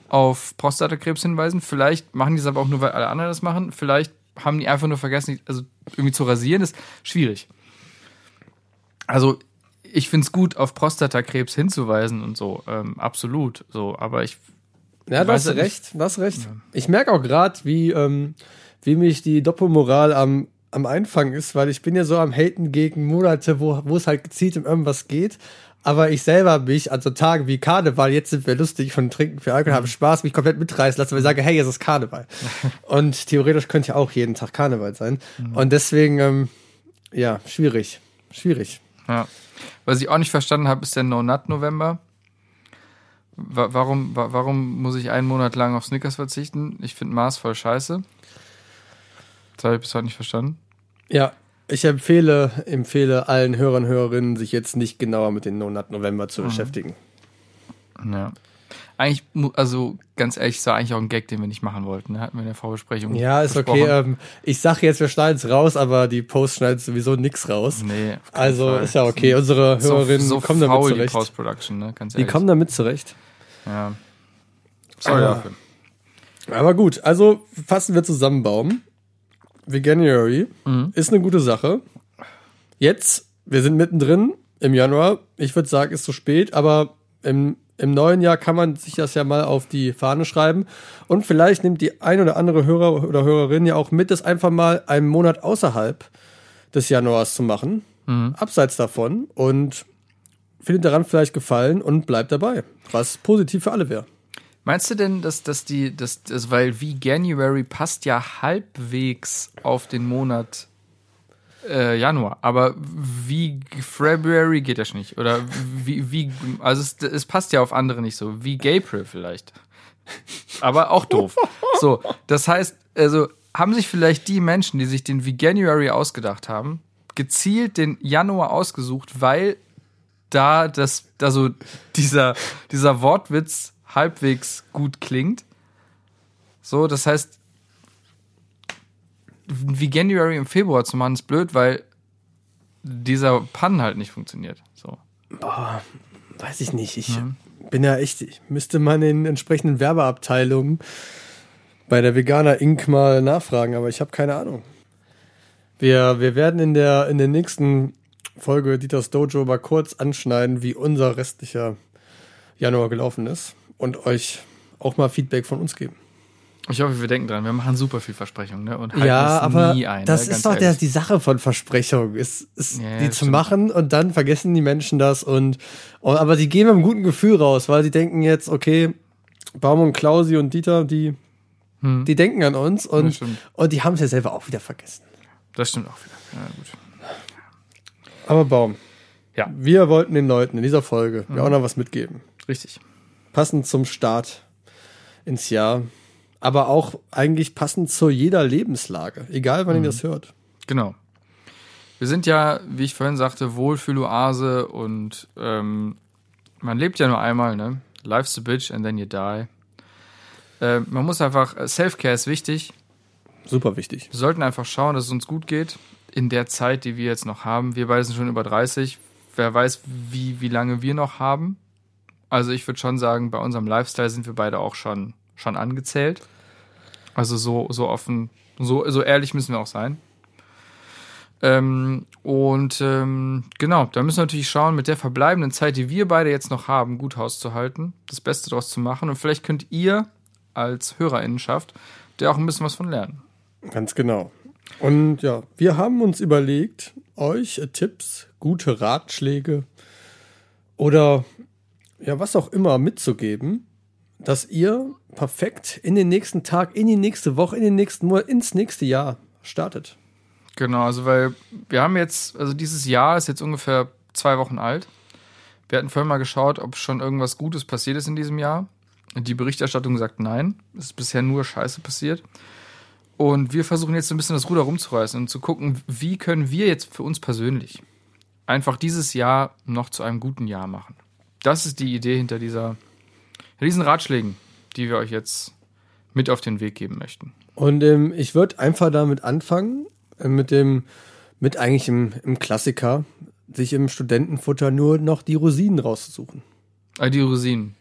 auf Prostatakrebs hinweisen, vielleicht machen die es aber auch nur, weil alle anderen das machen, vielleicht haben die einfach nur vergessen, also irgendwie zu rasieren, ist schwierig. Also ich finde es gut, auf Prostatakrebs hinzuweisen und so, ähm, absolut. So, aber ich Ja, du hast recht, du hast recht. Ich merke auch gerade, wie, ähm, wie mich die Doppelmoral am, am Einfangen ist, weil ich bin ja so am Haten gegen Monate, wo, wo es halt gezielt um irgendwas geht. Aber ich selber mich an so Tagen wie Karneval, jetzt sind wir lustig von Trinken für Alkohol, haben Spaß, mich komplett mitreißen lassen, weil ich sage, hey, es ist Karneval. Und theoretisch könnte ja auch jeden Tag Karneval sein. Und deswegen, ähm, ja, schwierig. Schwierig. Ja. Was ich auch nicht verstanden habe, ist der No-Nut-November. Wa warum, wa warum muss ich einen Monat lang auf Snickers verzichten? Ich finde Mars voll scheiße. Das habe ich bis heute nicht verstanden. Ja, ich empfehle, empfehle allen Hörern und Hörerinnen, sich jetzt nicht genauer mit den No-Nut November zu beschäftigen. Ja. Eigentlich, also ganz ehrlich, das war eigentlich auch ein Gag, den wir nicht machen wollten. Ne? Hatten wir in der Vorbesprechung. Ja, ist okay. besprochen. Ähm, ich sag jetzt, wir schneiden es raus, aber die Post schneidet sowieso nix raus. Nee, Also Fall. ist ja okay. Unsere So, Hörerinnen so kommen damit faul, die zurecht. Post-Production, ne? Ganz Die kommen damit zurecht. ja. Sorry dafür. Aber gut, also fassen wir zusammen, Baum. Veganuary Mhm. ist eine gute Sache. Jetzt, wir sind mittendrin im Januar. Ich würde sagen, ist zu spät, aber im, im neuen Jahr kann man sich das ja mal auf die Fahne schreiben. Und vielleicht nimmt die ein oder andere Hörer oder Hörerin ja auch mit, das einfach mal einen Monat außerhalb des Januars zu machen. Abseits davon. Und findet daran vielleicht gefallen und bleibt dabei. Was positiv für alle wäre. Meinst du denn, dass, dass die, dass, das, weil wie January passt ja halbwegs auf den Monat äh, Januar, aber wie February geht ja schon nicht. Oder wie, wie also es, es passt ja auf andere nicht so, wie Gabriel vielleicht. Aber auch doof. So, das heißt, also haben sich vielleicht die Menschen, die sich den Veganuary ausgedacht haben, gezielt den Januar ausgesucht, weil da das, also dieser, dieser Wortwitz halbwegs gut klingt. So, das heißt, wie January im Februar zu machen, ist blöd, weil dieser Pun halt nicht funktioniert. So. Weiß ich nicht. Ich bin ja echt, ich müsste mal in den entsprechenden Werbeabteilungen bei der Veganer Inc. mal nachfragen, aber ich habe keine Ahnung. Wir, wir werden in der, in der nächsten Folge Dieters Dojo mal kurz anschneiden, wie unser restlicher Januar gelaufen ist und euch auch mal Feedback von uns geben. Ich hoffe, wir denken dran. Wir machen super viel Versprechungen ne? und halten Ja, es aber nie ein. das ne? ist doch der, die Sache von Versprechungen, ist, ist Ja, die zu stimmt. machen und dann vergessen die Menschen das und, und aber die gehen mit einem guten Gefühl raus, weil sie denken jetzt, okay, Baum und Klausi und Dieter, die, die denken an uns und, und die haben es ja selber auch wieder vergessen. Das stimmt auch wieder. Ja, gut. Aber Baum, Ja, wir wollten den Leuten in dieser Folge ja auch noch was mitgeben. richtig. Passend zum Start ins Jahr, aber auch eigentlich passend zu jeder Lebenslage, egal wann ihr das hört. Genau. Wir sind ja, wie ich vorhin sagte, Wohlfühloase und ähm, man lebt ja nur einmal, ne? Life's a bitch and then you die. Äh, man muss einfach, äh, Self-Care ist wichtig. Super wichtig. Wir sollten einfach schauen, dass es uns gut geht in der Zeit, die wir jetzt noch haben. Wir beide sind schon über 30. Wer weiß, wie, wie lange wir noch haben. Also ich würde schon sagen, bei unserem Lifestyle sind wir beide auch schon, schon angezählt. Also so, so offen, so, so ehrlich müssen wir auch sein. Ähm, und ähm, genau, da müssen wir natürlich schauen, mit der verbleibenden Zeit, die wir beide jetzt noch haben, gut Haus zu halten, das Beste daraus zu machen. Und vielleicht könnt ihr als Hörerinnenschaft da auch ein bisschen was von lernen. Ganz genau. Und ja, wir haben uns überlegt, euch Tipps, gute Ratschläge oder ja, was auch immer mitzugeben, dass ihr perfekt in den nächsten Tag, in die nächste Woche, in den nächsten Monat, ins nächste Jahr startet. Genau, also weil wir haben jetzt, also dieses Jahr ist jetzt ungefähr zwei Wochen alt. Wir hatten vorhin mal geschaut, ob schon irgendwas Gutes passiert ist in diesem Jahr. Die Berichterstattung sagt nein. Es ist bisher nur Scheiße passiert. Und wir versuchen jetzt so ein bisschen das Ruder rumzureißen und zu gucken, wie können wir jetzt für uns persönlich einfach dieses Jahr noch zu einem guten Jahr machen. Das ist die Idee hinter dieser, hinter diesen Ratschlägen, die wir euch jetzt mit auf den Weg geben möchten. Und ähm, ich würde einfach damit anfangen, äh, mit dem, mit eigentlich im, im Klassiker, sich im Studentenfutter nur noch die Rosinen rauszusuchen. All die Rosinen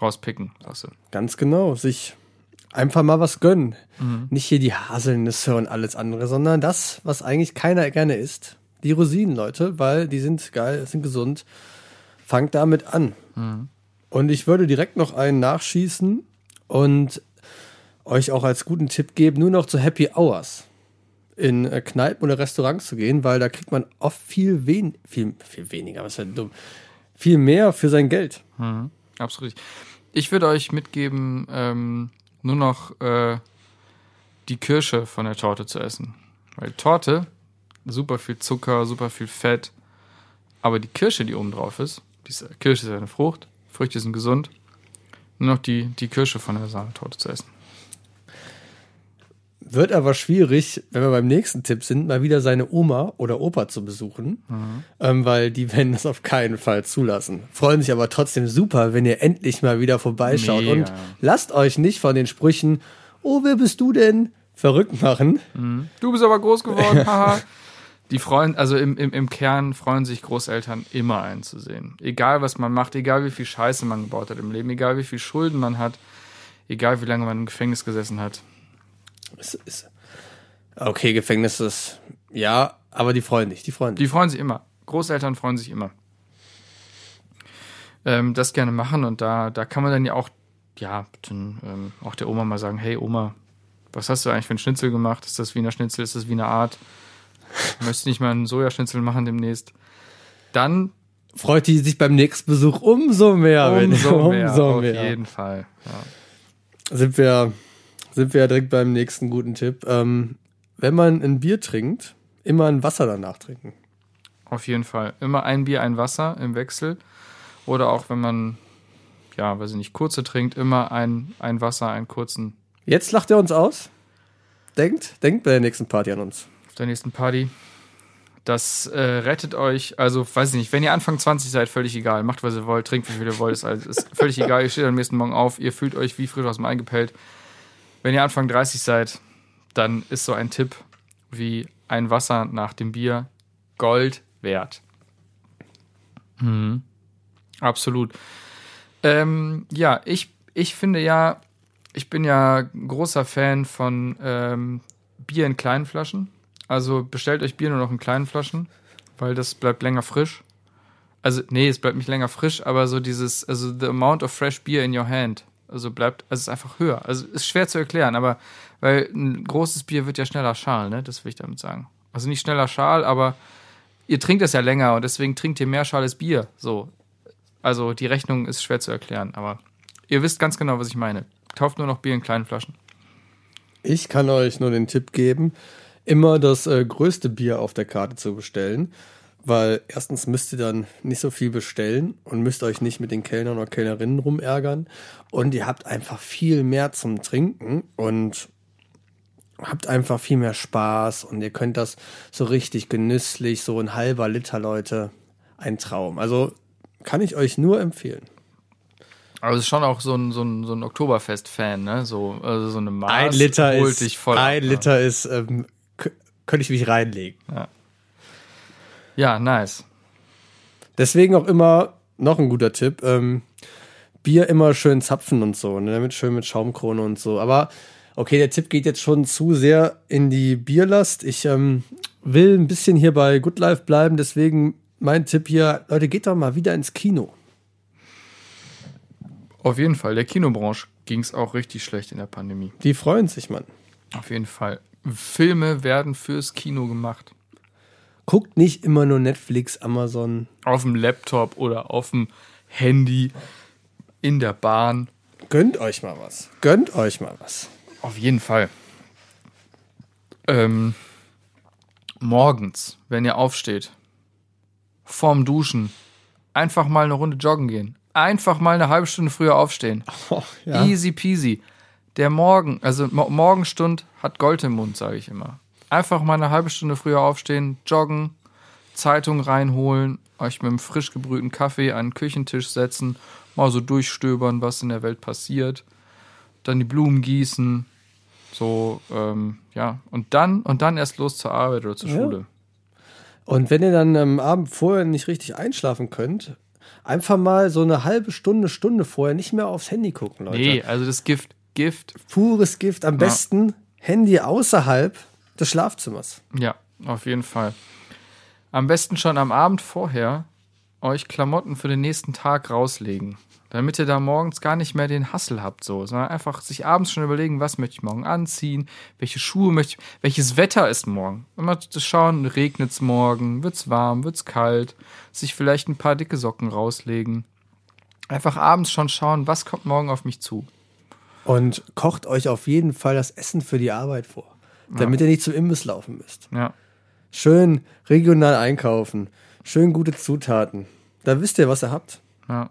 rauspicken. Lasse. Ganz genau, sich einfach mal was gönnen. Nicht hier die Haselnüsse und alles andere, sondern das, was eigentlich keiner gerne isst. Die Rosinen, Leute, weil die sind geil, sind gesund. Fangt damit an. Und ich würde direkt noch einen nachschießen und euch auch als guten Tipp geben, nur noch zu Happy Hours in äh, Kneipen oder Restaurants zu gehen, weil da kriegt man oft viel, wen viel, viel weniger, was ist denn dumm, viel mehr für sein Geld. Absolut. Ich würde euch mitgeben, ähm, nur noch äh, die Kirsche von der Torte zu essen. Weil Torte, super viel Zucker, super viel Fett. Aber die Kirsche, die oben drauf ist, diese Kirsche ist eine Frucht, Früchte sind gesund. Nur noch die, die Kirsche von der Sahnetorte zu essen. Wird aber schwierig, wenn wir beim nächsten Tipp sind, mal wieder seine Oma oder Opa zu besuchen, ähm, weil die werden das auf keinen Fall zulassen. Freuen sich aber trotzdem super, wenn ihr endlich mal wieder vorbeischaut. Mega. Und lasst euch nicht von den Sprüchen, oh, wer bist du denn, verrückt machen. Du bist aber groß geworden, haha. Die freuen, also im, im, im Kern freuen sich Großeltern immer einzusehen. Egal was man macht, egal wie viel Scheiße man gebaut hat im Leben, egal wie viel Schulden man hat, egal wie lange man im Gefängnis gesessen hat. Es ist, okay, Gefängnis ist, ja, aber die freuen sich, die freuen sich. Die freuen sich immer. Großeltern freuen sich immer. Ähm, das gerne machen und da, da kann man dann ja auch, ja, dann, ähm, auch der Oma mal sagen, hey Oma, was hast du eigentlich für ein Schnitzel gemacht? Ist das Wiener Schnitzel? Ist das Wiener Art? Möchtest du nicht mal einen Sojaschnitzel machen demnächst? Dann Freut die sich beim nächsten Besuch umso mehr. wenn- umso mehr, umso auf mehr. jeden Fall. Ja. sind wir, sind wir ja direkt beim nächsten guten Tipp. Ähm, wenn man ein Bier trinkt, immer ein Wasser danach trinken. Auf jeden Fall. Immer ein Bier, ein Wasser im Wechsel. Oder auch wenn man, ja, weiß ich nicht, kurze trinkt, immer ein, ein Wasser, einen kurzen Jetzt lacht er uns aus. Denkt, denkt bei der nächsten Party an uns. Der nächsten Party. Das äh, rettet euch, also weiß ich nicht, wenn ihr Anfang 20 seid, völlig egal. Macht, was ihr wollt, trinkt, wie viel ihr wollt, ist, alles, ist völlig egal. Ihr steht am nächsten Morgen auf, ihr fühlt euch wie frisch aus dem Ei gepellt. Wenn ihr Anfang 30 seid, dann ist so ein Tipp wie ein Wasser nach dem Bier Gold wert. Mhm. Absolut. Ähm, ja, ich, ich finde ja, ich bin ja großer Fan von ähm, Bier in kleinen Flaschen. Also bestellt euch Bier nur noch in kleinen Flaschen, weil das bleibt länger frisch. Also, nee, es bleibt nicht länger frisch, aber so dieses, also the amount of fresh beer in your hand Also bleibt, also ist einfach höher. Also ist schwer zu erklären, aber weil ein großes Bier wird ja schneller schal, ne? Das will ich damit sagen. Also nicht schneller schal, aber ihr trinkt es ja länger und deswegen trinkt ihr mehr schales Bier. So. Also die Rechnung ist schwer zu erklären, aber ihr wisst ganz genau, was ich meine. Kauft nur noch Bier in kleinen Flaschen. Ich kann euch nur den Tipp geben, immer das äh, größte Bier auf der Karte zu bestellen, weil erstens müsst ihr dann nicht so viel bestellen und müsst euch nicht mit den Kellnern oder Kellnerinnen rumärgern und ihr habt einfach viel mehr zum Trinken und habt einfach viel mehr Spaß und ihr könnt das so richtig genüsslich, so ein halber Liter, Leute, ein Traum. Also kann ich euch nur empfehlen. Aber es ist schon auch so ein, so ein, so ein Oktoberfest-Fan, ne? So, also so eine Maß ein Liter holt ist, dich voll ein ab, ne? Liter ist, ähm, könnte ich mich reinlegen. Ja, nice. Deswegen auch immer noch ein guter Tipp. Ähm, Bier immer schön zapfen und so, ne? Mit schön mit Schaumkrone und so. Aber okay, der Tipp geht jetzt schon zu sehr in die Bierlast. Ich ähm, will ein bisschen hier bei Good Life bleiben, deswegen mein Tipp hier, Leute, geht doch mal wieder ins Kino. Auf jeden Fall. Der Kinobranche ging es auch richtig schlecht in der Pandemie. Die freuen sich, Mann. Auf jeden Fall. Filme werden fürs Kino gemacht. Guckt nicht immer nur Netflix, Amazon. Auf dem Laptop oder auf dem Handy, in der Bahn. Gönnt euch mal was. Gönnt euch mal was. Auf jeden Fall. Ähm, morgens, wenn ihr aufsteht, vorm Duschen, einfach mal eine Runde joggen gehen. Einfach mal eine halbe Stunde früher aufstehen. Oh, ja. Easy peasy. Der Morgen, also Mo Morgenstund hat Gold im Mund, sage ich immer. Einfach mal eine halbe Stunde früher aufstehen, joggen, Zeitung reinholen, euch mit einem frisch gebrühten Kaffee an den Küchentisch setzen, mal so durchstöbern, was in der Welt passiert, dann die Blumen gießen, so, ähm, ja, und dann, und dann erst los zur Arbeit oder zur Ja. Schule. Und wenn ihr dann am Abend vorher nicht richtig einschlafen könnt, einfach mal so eine halbe Stunde, Stunde vorher nicht mehr aufs Handy gucken, Leute. Nee, also das Gift, Gift, Pures Gift. Am besten Handy außerhalb des Schlafzimmers. Ja, auf jeden Fall. Am besten schon am Abend vorher euch Klamotten für den nächsten Tag rauslegen. Damit ihr da morgens gar nicht mehr den Hassel habt, so, sondern einfach sich abends schon überlegen, was möchte ich morgen anziehen, welche Schuhe möchte ich, welches Wetter ist morgen. Immer zu schauen, regnet es morgen, wird's warm, wird's kalt, sich vielleicht ein paar dicke Socken rauslegen. Einfach abends schon schauen, was kommt morgen auf mich zu. Und kocht euch auf jeden Fall das Essen für die Arbeit vor. Damit ihr nicht zum Imbiss laufen müsst. Ja. Schön regional einkaufen. Schön gute Zutaten. Da wisst ihr, was ihr habt. Ja.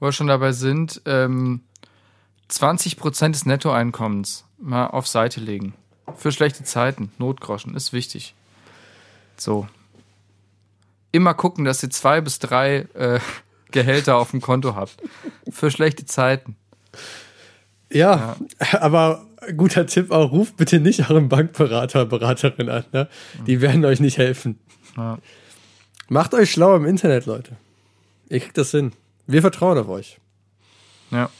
Wo wir schon dabei sind, ähm, 20% des Nettoeinkommens mal auf Seite legen. Für schlechte Zeiten, Notgroschen, ist wichtig. So. Immer gucken, dass ihr zwei bis drei äh, Gehälter auf dem Konto habt. Für schlechte Zeiten. Ja, aber guter Tipp auch, ruft bitte nicht euren Bankberater, Beraterin an. Ne? Die werden euch nicht helfen. Ja. Macht euch schlau im Internet, Leute. Ihr kriegt das hin. Wir vertrauen auf euch. Ja.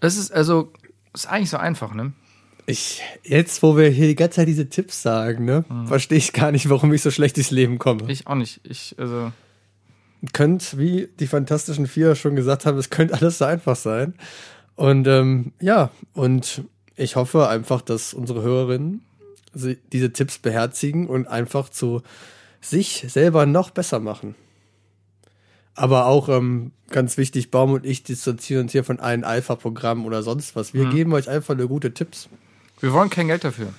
Es ist also, ist eigentlich so einfach, ne? Ich, jetzt, wo wir hier die ganze Zeit diese Tipps sagen, ne, verstehe ich gar nicht, warum ich so schlecht durchs Leben komme. Ich auch nicht. Ich, also, könnt, wie die Fantastischen Vier schon gesagt haben, es könnte alles so einfach sein. Und ähm, ja, und ich hoffe einfach, dass unsere Hörerinnen diese Tipps beherzigen und einfach zu sich selber noch besser machen. Aber auch ähm, ganz wichtig, Baum und ich distanzieren uns hier von allen Alpha-Programmen oder sonst was. Wir geben euch einfach nur gute Tipps. Wir wollen kein Geld dafür.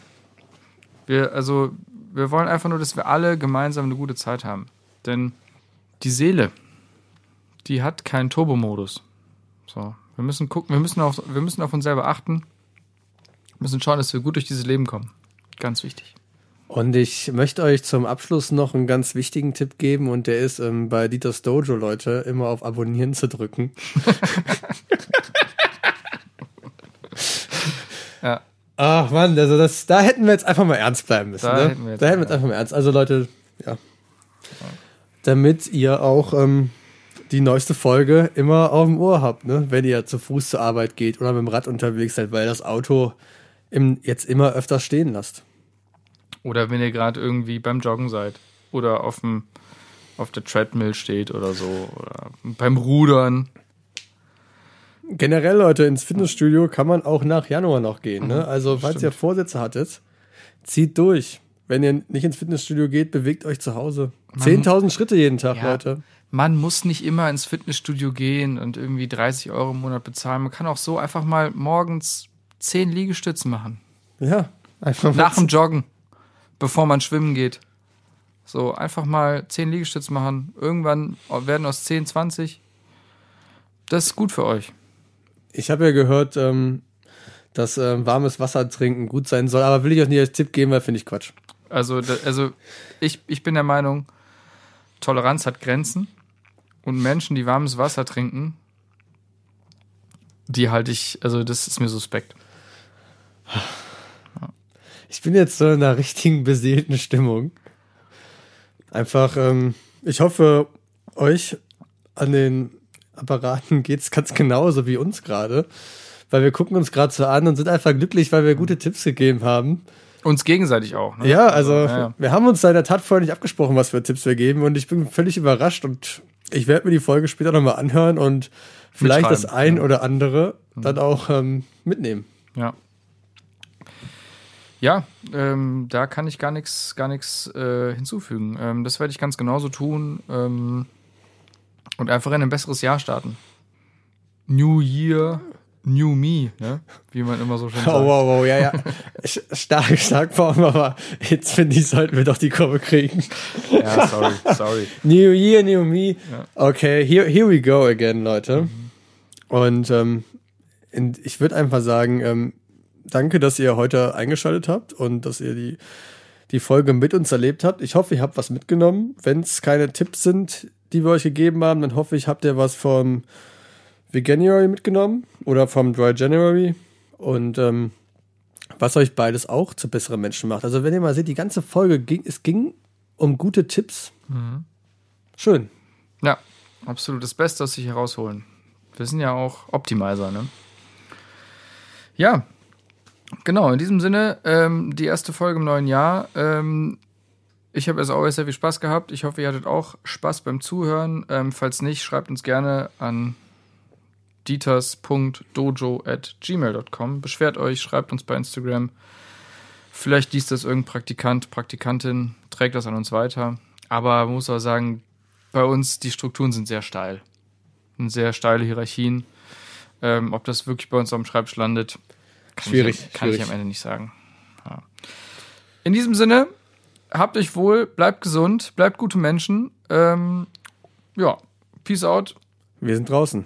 Wir, also, wir wollen einfach nur, dass wir alle gemeinsam eine gute Zeit haben. Denn die Seele, die hat keinen Turbomodus. So, wir müssen gucken, wir müssen auf, wir müssen auf uns selber achten. Wir müssen schauen, dass wir gut durch dieses Leben kommen. Ganz wichtig. Und ich möchte euch zum Abschluss noch einen ganz wichtigen Tipp geben und der ist ähm, bei Dieters Dojo, Leute, immer auf Abonnieren zu drücken. Ja. Ach Mann, also das, da hätten wir jetzt einfach mal ernst bleiben müssen. Da ne? hätten wir jetzt- da hätten wir jetzt einfach mal ernst. Also Leute, ja. Damit ihr auch ähm, die neueste Folge immer auf dem Ohr habt, ne? wenn ihr zu Fuß zur Arbeit geht oder mit dem Rad unterwegs seid, weil das Auto im, jetzt immer öfter stehen lasst. Oder wenn ihr gerade irgendwie beim Joggen seid. Oder auf dem, auf der Treadmill steht oder so. Oder beim Rudern. generell, Leute, ins Fitnessstudio kann man auch nach Januar noch gehen. Ne? Also, falls Stimmt. ihr Vorsätze hattet, zieht durch. Wenn ihr nicht ins Fitnessstudio geht, bewegt euch zu Hause. 10.000 Schritte jeden Tag, Ja. Leute. Man muss nicht immer ins Fitnessstudio gehen und irgendwie 30 Euro im Monat bezahlen. Man kann auch so einfach mal morgens 10 Liegestützen machen. Ja, einfach mal Nach dem Joggen, bevor man schwimmen geht. So, einfach mal 10 Liegestütze machen. Irgendwann werden aus 10 20. Das ist gut für euch. Ich habe ja gehört, ähm, dass ähm, warmes Wasser trinken gut sein soll, aber will ich euch nicht als Tipp geben, weil finde ich Quatsch. Also, also ich, ich bin der Meinung, Toleranz hat Grenzen. Und Menschen, die warmes Wasser trinken, die halte ich, also das ist mir suspekt. Ich bin jetzt so in einer richtigen beseelten Stimmung. Einfach, ähm, ich hoffe, euch an den Apparaten geht's ganz genauso wie uns gerade. Weil wir gucken uns gerade so an und sind einfach glücklich, weil wir gute Tipps gegeben haben. Uns gegenseitig auch. Ne? Ja, also ja, ja. wir haben uns da in der Tat vorher nicht abgesprochen, was für Tipps wir geben und ich bin völlig überrascht und ich werde mir die Folge später nochmal anhören und vielleicht das ein ja. oder andere dann auch ähm, mitnehmen. Ja. Ja, ähm, da kann ich gar nichts gar äh, hinzufügen. Ähm, das werde ich ganz genauso tun ähm, und einfach in ein besseres Jahr starten. New Year, New Me, ne? wie man immer so schön sagt. Oh, wow, wow, ja, ja. Stark, stark Form, aber jetzt finde ich, sollten wir doch die Kurve kriegen. Ja, sorry, sorry. New Year, New Me. Ja. Okay, here, here we go again, Leute. Und ähm, ich würde einfach sagen, ähm, danke, dass ihr heute eingeschaltet habt und dass ihr die, die Folge mit uns erlebt habt. Ich hoffe, ihr habt was mitgenommen. Wenn es keine Tipps sind, die wir euch gegeben haben, dann hoffe ich, habt ihr was vom Veganuary mitgenommen oder vom Dry January. Und ähm, was euch beides auch zu besseren Menschen macht. Also wenn ihr mal seht, die ganze Folge ging, es ging um gute Tipps. Schön. Ja, absolut das Beste aus sich herausholen. Wir sind ja auch Optimizer, ne? Ja, genau. In diesem Sinne, ähm, die erste Folge im neuen Jahr. Ähm, ich habe as always sehr viel Spaß gehabt. Ich hoffe, ihr hattet auch Spaß beim Zuhören. Ähm, falls nicht, schreibt uns gerne an dieters.dojo at gmail.com. Beschwert euch, schreibt uns bei Instagram. Vielleicht liest das irgendein Praktikant, Praktikantin, trägt das an uns weiter. Aber man muss auch sagen, bei uns, die Strukturen sind sehr steil. Sind sehr steile Hierarchien. Ähm, ob das wirklich bei uns am Schreibtisch landet, kann, Schwierig, ich, kann schwierig. ich am Ende nicht sagen. Ja. In diesem Sinne, habt euch wohl, bleibt gesund, bleibt gute Menschen. Ähm, ja, peace out. Wir sind draußen.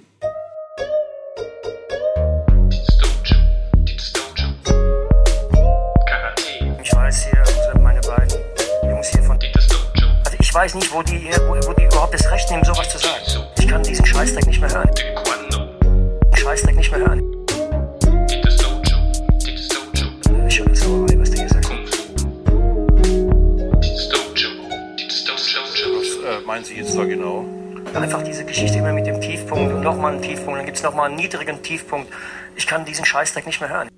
Weiß nicht, wo die, wo, wo die überhaupt das Recht nehmen, sowas zu sagen. Ich kann diesen Scheißdreck nicht mehr hören. Den Scheißdreck nicht mehr hören. Ich höre so, was der hier sagt. Was äh, meinen Sie jetzt da genau? Einfach diese Geschichte immer mit dem Tiefpunkt und nochmal einen Tiefpunkt, dann gibt es nochmal einen niedrigen Tiefpunkt. Ich kann diesen Scheißdreck nicht mehr hören.